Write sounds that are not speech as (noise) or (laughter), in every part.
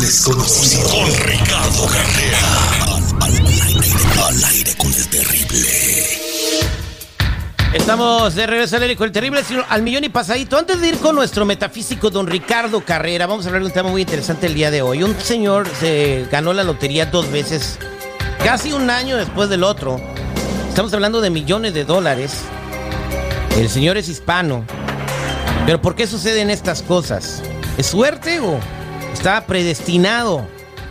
desconocido. Con Ricardo Carrera. Al, aire, con el terrible. Estamos de regreso al aire con el terrible al millón y pasadito. Antes de ir con nuestro metafísico don Ricardo Carrera, vamos a hablar de un tema muy interesante el día de hoy. Un señor se ganó la lotería dos veces, casi un año después del otro. Estamos hablando de millones de dólares. El señor es hispano. Pero ¿por qué suceden estas cosas? ¿Es suerte o está predestinado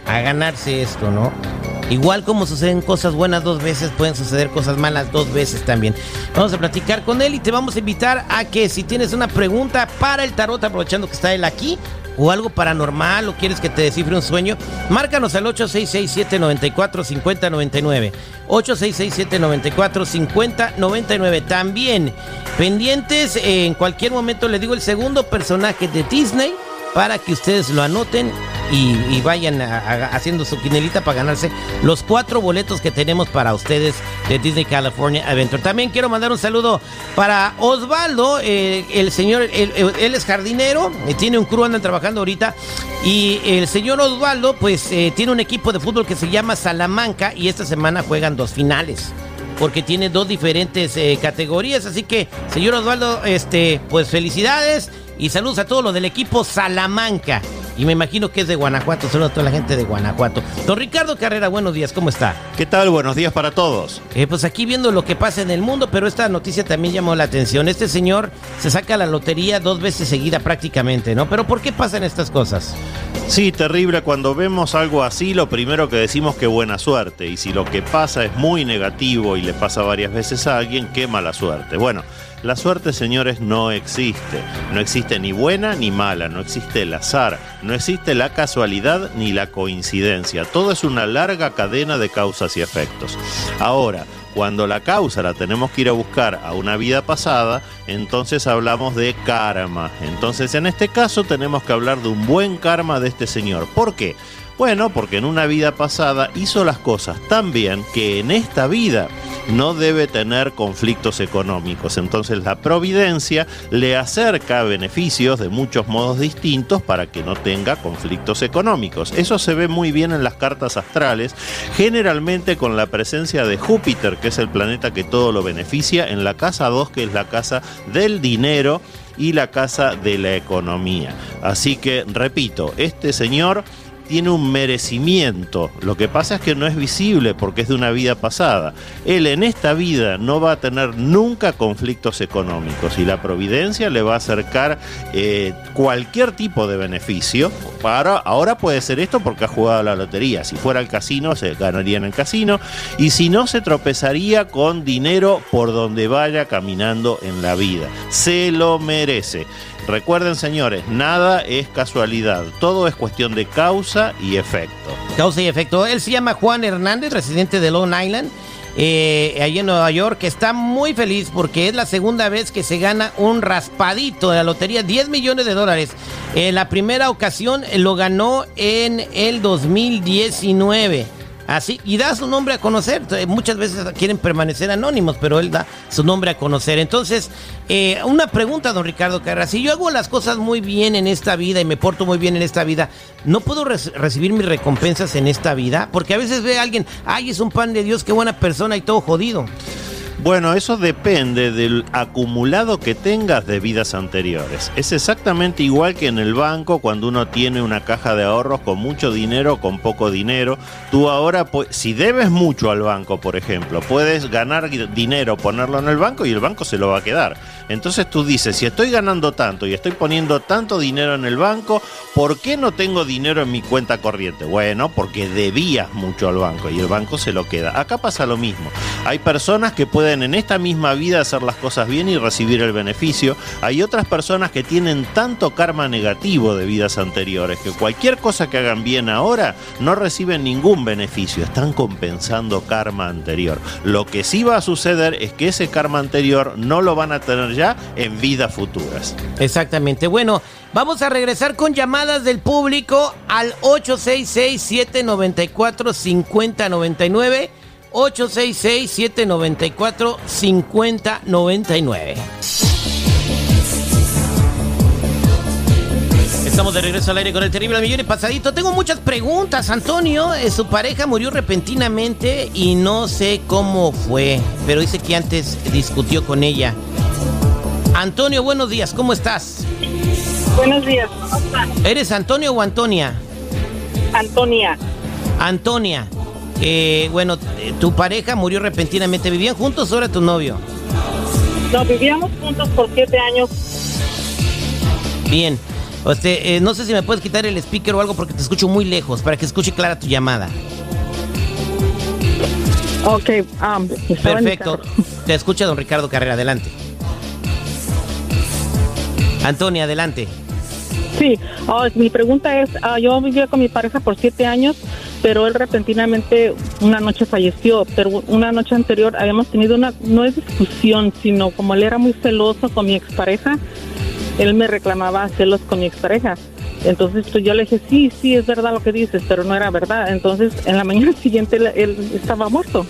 a ganarse esto, no? Igual como suceden cosas buenas dos veces, pueden suceder cosas malas dos veces también. Vamos a platicar con él y te vamos a invitar a que si tienes una pregunta para el tarot, aprovechando que está él aquí, o algo paranormal o quieres que te descifre un sueño, márcanos al 866-794-5099. 866-794-5099. También pendientes, en cualquier momento le digo el segundo personaje de Disney para que ustedes lo anoten y, vayan haciendo su quinelita para ganarse los cuatro boletos que tenemos para ustedes de Disney California Adventure. También quiero mandar un saludo para Osvaldo, eh, el señor, él, es jardinero, eh, tiene un crew, andan trabajando ahorita, y el señor Osvaldo pues eh, tiene un equipo de fútbol que se llama Salamanca y esta semana juegan dos finales porque tiene dos diferentes categorías. Así que, señor Osvaldo, este, pues felicidades y saludos a todos los del equipo Salamanca. Y me imagino que es de Guanajuato. Saludos a toda la gente de Guanajuato. Don Ricardo Carrera, buenos días, ¿cómo está? ¿Qué tal? Buenos días para todos. Eh, pues aquí viendo lo que pasa en el mundo, pero esta noticia también llamó la atención. Este señor se saca la lotería dos veces seguida prácticamente, ¿no? Pero ¿por qué pasan estas cosas? Sí, terrible. Cuando vemos algo así, lo primero que decimos que buena suerte. Y si lo que pasa es muy negativo y le pasa varias veces a alguien, qué mala suerte. Bueno. La suerte, señores, no existe. No existe ni buena ni mala, no existe el azar, no existe la casualidad ni la coincidencia. Todo es una larga cadena de causas y efectos. Ahora, cuando la causa la tenemos que ir a buscar a una vida pasada, entonces hablamos de karma. Entonces, en este caso tenemos que hablar de un buen karma de este señor. ¿Por qué? Bueno, porque en una vida pasada hizo las cosas tan bien que en esta vida no debe tener conflictos económicos. Entonces la providencia le acerca beneficios de muchos modos distintos para que no tenga conflictos económicos. Eso se ve muy bien en las cartas astrales, generalmente con la presencia de Júpiter, que es el planeta que todo lo beneficia, en la casa 2, que es la casa del dinero y la casa de la economía. Así que, repito, este señor tiene un merecimiento. Lo que pasa es que no es visible porque es de una vida pasada. Él en esta vida no va a tener nunca conflictos económicos y la providencia le va a acercar eh, cualquier tipo de beneficio. Para, ahora puede ser esto porque ha jugado la lotería. Si fuera al casino, se ganaría en el casino. Y si no, se tropezaría con dinero por donde vaya caminando en la vida. Se lo merece. Recuerden, señores, nada es casualidad, todo es cuestión de causa y efecto. Causa y efecto. Él se llama Juan Hernández, residente de Long Island, eh, allí en Nueva York, que está muy feliz porque es la segunda vez que se gana un raspadito de la lotería, 10 millones de dólares. En la primera ocasión lo ganó en el 2019. Así, y da su nombre a conocer. Muchas veces quieren permanecer anónimos, pero él da su nombre a conocer. Entonces, eh, una pregunta, don Ricardo Carrera. Si yo hago las cosas muy bien en esta vida y me porto muy bien en esta vida, ¿no puedo recibir mis recompensas en esta vida? Porque a veces ve a alguien, ay, es un pan de Dios, qué buena persona y todo jodido. Bueno, eso depende del acumulado que tengas de vidas anteriores. Es exactamente igual que en el banco cuando uno tiene una caja de ahorros con mucho dinero, con poco dinero. Tú ahora, si debes mucho al banco, por ejemplo, puedes ganar dinero, ponerlo en el banco y el banco se lo va a quedar. Entonces tú dices, si estoy ganando tanto y estoy poniendo tanto dinero en el banco, ¿por qué no tengo dinero en mi cuenta corriente? Bueno, porque debías mucho al banco y el banco se lo queda. Acá pasa lo mismo. Hay personas que pueden en esta misma vida hacer las cosas bien y recibir el beneficio. Hay otras personas que tienen tanto karma negativo de vidas anteriores que cualquier cosa que hagan bien ahora no reciben ningún beneficio, están compensando karma anterior. Lo que sí va a suceder es que ese karma anterior no lo van a tener ya en vidas futuras. Exactamente. Bueno, vamos a regresar con llamadas del público al 866 794 5099 866-794-5099. Estamos de regreso al aire con el terrible y pasadito. Tengo muchas preguntas, Antonio. Eh, su pareja murió repentinamente y no sé cómo fue, pero dice que antes discutió con ella. Antonio, buenos días, ¿cómo estás? Buenos días. ¿Eres Antonio o Antonia? Antonia. Antonia. Eh, bueno, tu pareja murió repentinamente. ¿Vivían juntos o era tu novio? No, vivíamos juntos por siete años. Bien. Eh, no sé si me puedes quitar el speaker o algo porque te escucho muy lejos para que escuche clara tu llamada. Ok, um, Perfecto. (laughs) Te escucha don Ricardo Carrera, adelante. Antonia, adelante. Sí, oh, mi pregunta es, ah, yo vivía con mi pareja por siete años, pero él repentinamente una noche falleció, pero una noche anterior habíamos tenido una, no es discusión, sino como él era muy celoso con mi expareja, él me reclamaba celos con mi expareja. Entonces pues, yo le dije, sí, sí, es verdad lo que dices, pero no era verdad. Entonces en la mañana (laughs) siguiente él, él estaba muerto.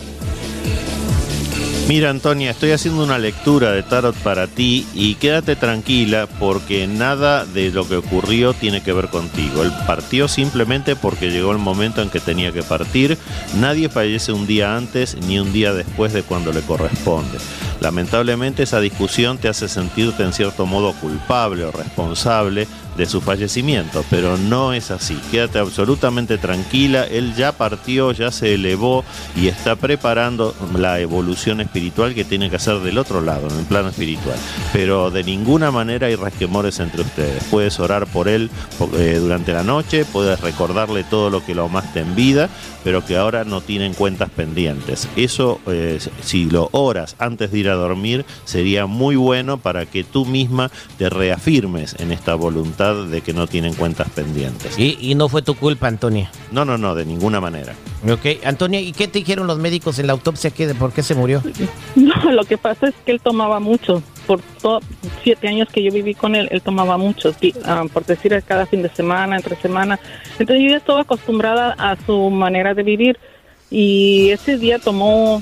Mira, Antonia, estoy haciendo una lectura de tarot para ti y quédate tranquila porque nada de lo que ocurrió tiene que ver contigo. Él partió simplemente porque llegó el momento en que tenía que partir. Nadie fallece un día antes ni un día después de cuando le corresponde. Lamentablemente esa discusión te hace sentirte en cierto modo culpable o responsable de su fallecimiento, pero no es así. Quédate absolutamente tranquila, él ya partió, ya se elevó y está preparando la evolución espiritual que tiene que hacer del otro lado, en el plano espiritual. Pero de ninguna manera hay resquemores entre ustedes. Puedes orar por él eh, durante la noche, puedes recordarle todo lo que lo amaste en vida, pero que ahora no tienen cuentas pendientes. Eso, eh, si lo oras antes de ir a dormir, sería muy bueno para que tú misma te reafirmes en esta voluntad de que no tienen cuentas pendientes. Y, y no fue tu culpa, Antonia. No, no, no, de ninguna manera. Ok, Antonia, ¿y qué te dijeron los médicos en la autopsia? ¿Qué, de ¿Por qué se murió? (laughs) No, lo que pasa es que él tomaba mucho. Por todos siete años que yo viví con él, él tomaba mucho. sí, ah, por decir, cada fin de semana, entre semana. Entonces yo ya estaba acostumbrada a su manera de vivir. Y ese día tomó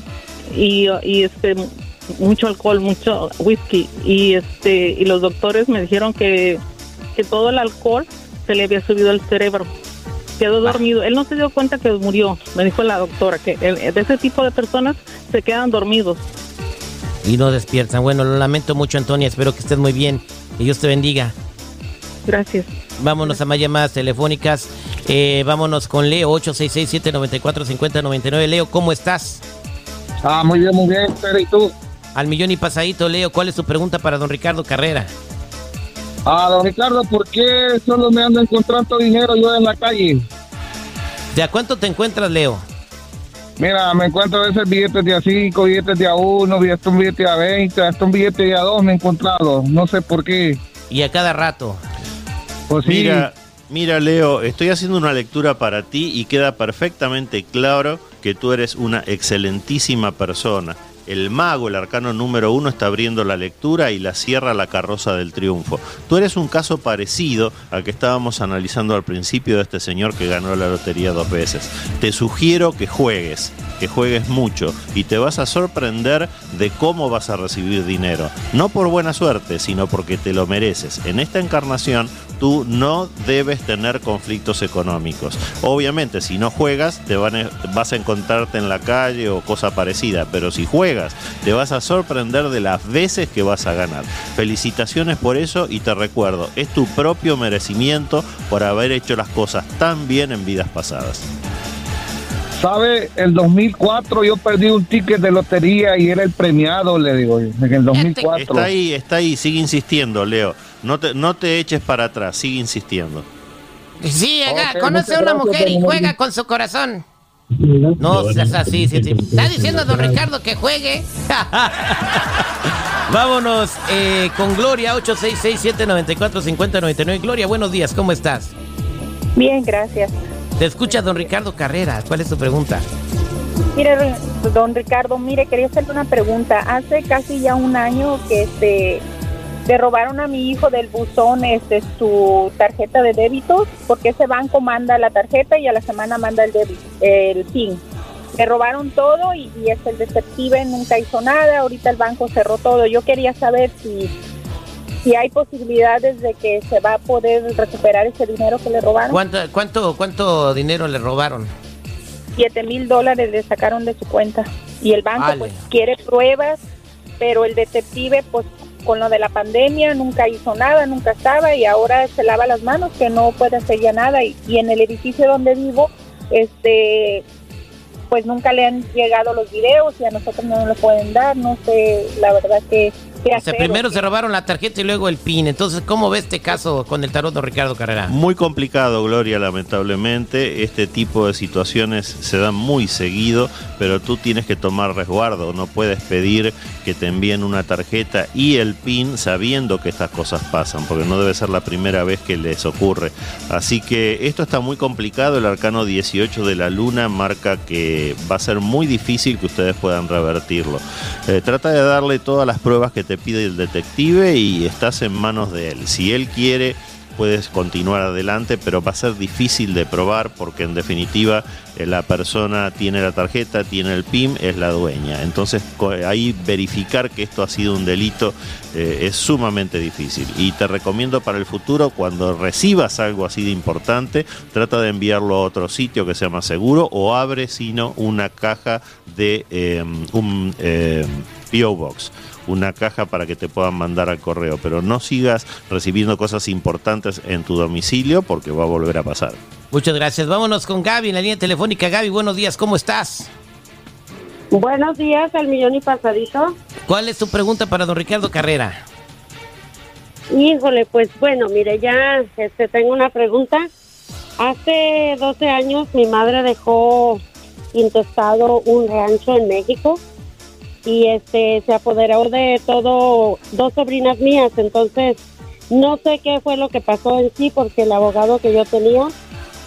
y, y este mucho alcohol, mucho whisky. Y este y los doctores me dijeron que, que todo el alcohol se le había subido al cerebro. Quedó dormido. Él no se dio cuenta que murió, me dijo la doctora, que el- de ese tipo de personas se quedan dormidos. Y no despiertan. Bueno, lo lamento mucho, Antonia. Espero que estés muy bien. Que Dios te bendiga. Gracias. Vámonos a más llamadas telefónicas. Eh, vámonos con Leo, 866-794-5099. Leo, ¿cómo estás? Ah, muy bien, muy bien, pero ¿y tú? Al millón y pasadito, Leo, ¿cuál es tu pregunta para don Ricardo Carrera? Ah, don Ricardo, ¿por qué solo me ando encontrando dinero yo en la calle? ¿De a cuánto te encuentras, Leo? Mira, me encuentro a veces billetes de a 5, billetes de a 1, billetes un billete de a 20, hasta un billete de a 2 me he encontrado. No sé por qué. Y a cada rato. Pues sí, Mira, mira, Leo, estoy haciendo una lectura para ti y queda perfectamente claro que tú eres una excelentísima persona. El mago, el arcano número uno, está abriendo la lectura y la cierra la carroza del triunfo. Tú eres un caso parecido al que estábamos analizando al principio de este señor que ganó la lotería dos veces. Te sugiero que juegues, que juegues mucho y te vas a sorprender de cómo vas a recibir dinero. No por buena suerte, sino porque te lo mereces. En esta encarnación tú no debes tener conflictos económicos. Obviamente, si no juegas, te vas a encontrarte en la calle o cosa parecida, pero si juegas, te vas a sorprender de las veces que vas a ganar. Felicitaciones por eso y te recuerdo, es tu propio merecimiento por haber hecho las cosas tan bien en vidas pasadas. ¿Sabe? El 2004 yo perdí un ticket de lotería y era el premiado, le digo, yo, en el 2004. Está ahí, está ahí, sigue insistiendo, Leo. No te, no te eches para atrás, sigue insistiendo. Sí, Ok, conoce a una gracias, mujer y juega con su corazón. No, o sea, sí, sí. (laughs) Está diciendo don Ricardo que juegue. (laughs) Vámonos eh, con Gloria, 866-794-5099. Gloria, buenos días, ¿cómo estás? Bien, gracias. Te escucha don Ricardo Carrera. ¿Cuál es tu pregunta? Mire, don Ricardo, mire, quería hacerle una pregunta. Hace casi ya un año que este, le robaron a mi hijo del buzón este, su tarjeta de débitos, porque ese banco manda la tarjeta y a la semana manda el, débito, el PIN. Le robaron todo y, y es el detective nunca hizo nada. Ahorita el banco cerró todo. Yo quería saber si si hay posibilidades de que se va a poder recuperar ese dinero que le robaron. ¿Cuánto, cuánto, cuánto dinero le robaron? Siete mil dólares le sacaron de su cuenta y el banco Vale. pues quiere pruebas, pero el detective pues con lo de la pandemia nunca hizo nada, nunca estaba y ahora se lava las manos que no puede hacer ya nada y, y en el edificio donde vivo este pues nunca le han llegado los videos y a nosotros no nos lo pueden dar, no sé la verdad que O sea, hacer. primero se robaron la tarjeta y luego el PIN. Entonces, ¿cómo ve este caso con el tarot de Ricardo Carrera? Muy complicado, Gloria, lamentablemente. Este tipo de situaciones se dan muy seguido, pero tú tienes que tomar resguardo. No puedes pedir que te envíen una tarjeta y el PIN sabiendo que estas cosas pasan, porque no debe ser la primera vez que les ocurre. Así que esto está muy complicado. El arcano 18 de la luna marca que va a ser muy difícil que ustedes puedan revertirlo. Eh, trata de darle todas las pruebas que te pide el detective y estás en manos de él. Si él quiere puedes continuar adelante, pero va a ser difícil de probar porque en definitiva eh, la persona tiene la tarjeta, tiene el PIN, es la dueña. Entonces ahí verificar que esto ha sido un delito eh, es sumamente difícil. Y te recomiendo para el futuro, cuando recibas algo así de importante, trata de enviarlo a otro sitio que sea más seguro o abre sino una caja de eh, un eh, PO Box una caja para que te puedan mandar al correo, pero no sigas recibiendo cosas importantes en tu domicilio porque va a volver a pasar. Muchas gracias. Vámonos con Gaby en la línea telefónica. Gaby, buenos días, ¿cómo estás? Buenos días, al millón y pasadito. ¿Cuál es tu pregunta para don Ricardo Carrera? Híjole, pues bueno, mire, ya este, tengo una pregunta. Hace 12 años mi madre dejó intestado un rancho en México y este se apoderó de todo dos sobrinas mías, entonces no sé qué fue lo que pasó en sí porque el abogado que yo tenía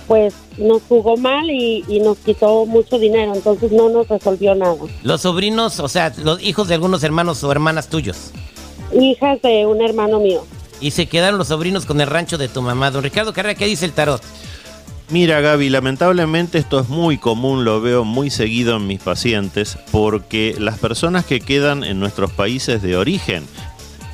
pues nos jugó mal y, y nos quitó mucho dinero, entonces no nos resolvió nada. Los sobrinos, o sea, los hijos de algunos hermanos o hermanas tuyos. Hijas de un hermano mío. Y se quedaron los sobrinos con el rancho de tu mamá. Don Ricardo Carrera, ¿qué dice el tarot? Mira Gaby, lamentablemente esto es muy común, lo veo muy seguido en mis pacientes, porque las personas que quedan en nuestros países de origen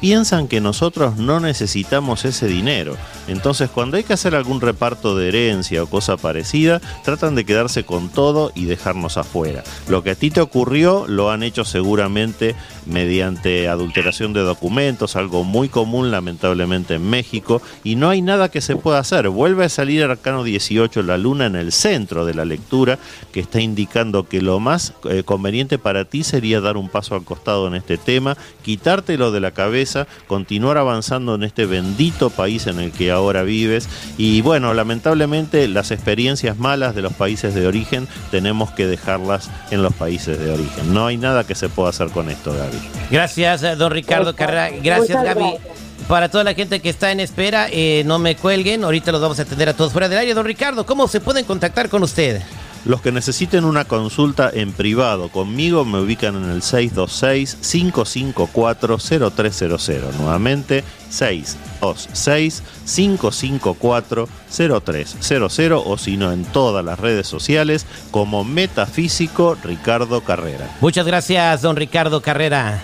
piensan que nosotros no necesitamos ese dinero. Entonces cuando hay que hacer algún reparto de herencia o cosa parecida, tratan de quedarse con todo y dejarnos afuera. Lo que a ti te ocurrió lo han hecho seguramente mediante adulteración de documentos, algo muy común lamentablemente en México, y no hay nada que se pueda hacer. Vuelve a salir Arcano 18, la luna en el centro de la lectura, que está indicando que lo más eh, conveniente para ti sería dar un paso al costado en este tema, quitártelo de la cabeza, continuar avanzando en este bendito país en el que ahora vives, y bueno, lamentablemente las experiencias malas de los países de origen tenemos que dejarlas en los países de origen. No hay nada que se pueda hacer con esto, Gaby. Gracias, eh, don Ricardo Carrera. Gracias, Gaby. Para toda la gente que está en espera, eh, no me cuelguen. Ahorita los vamos a atender a todos fuera del área. Don Ricardo, ¿cómo se pueden contactar con usted? Los que necesiten una consulta en privado conmigo me ubican en el 626-554-0300. Nuevamente, 626-554-0300 o si no en todas las redes sociales como Metafísico Ricardo Carrera. Muchas gracias, don Ricardo Carrera.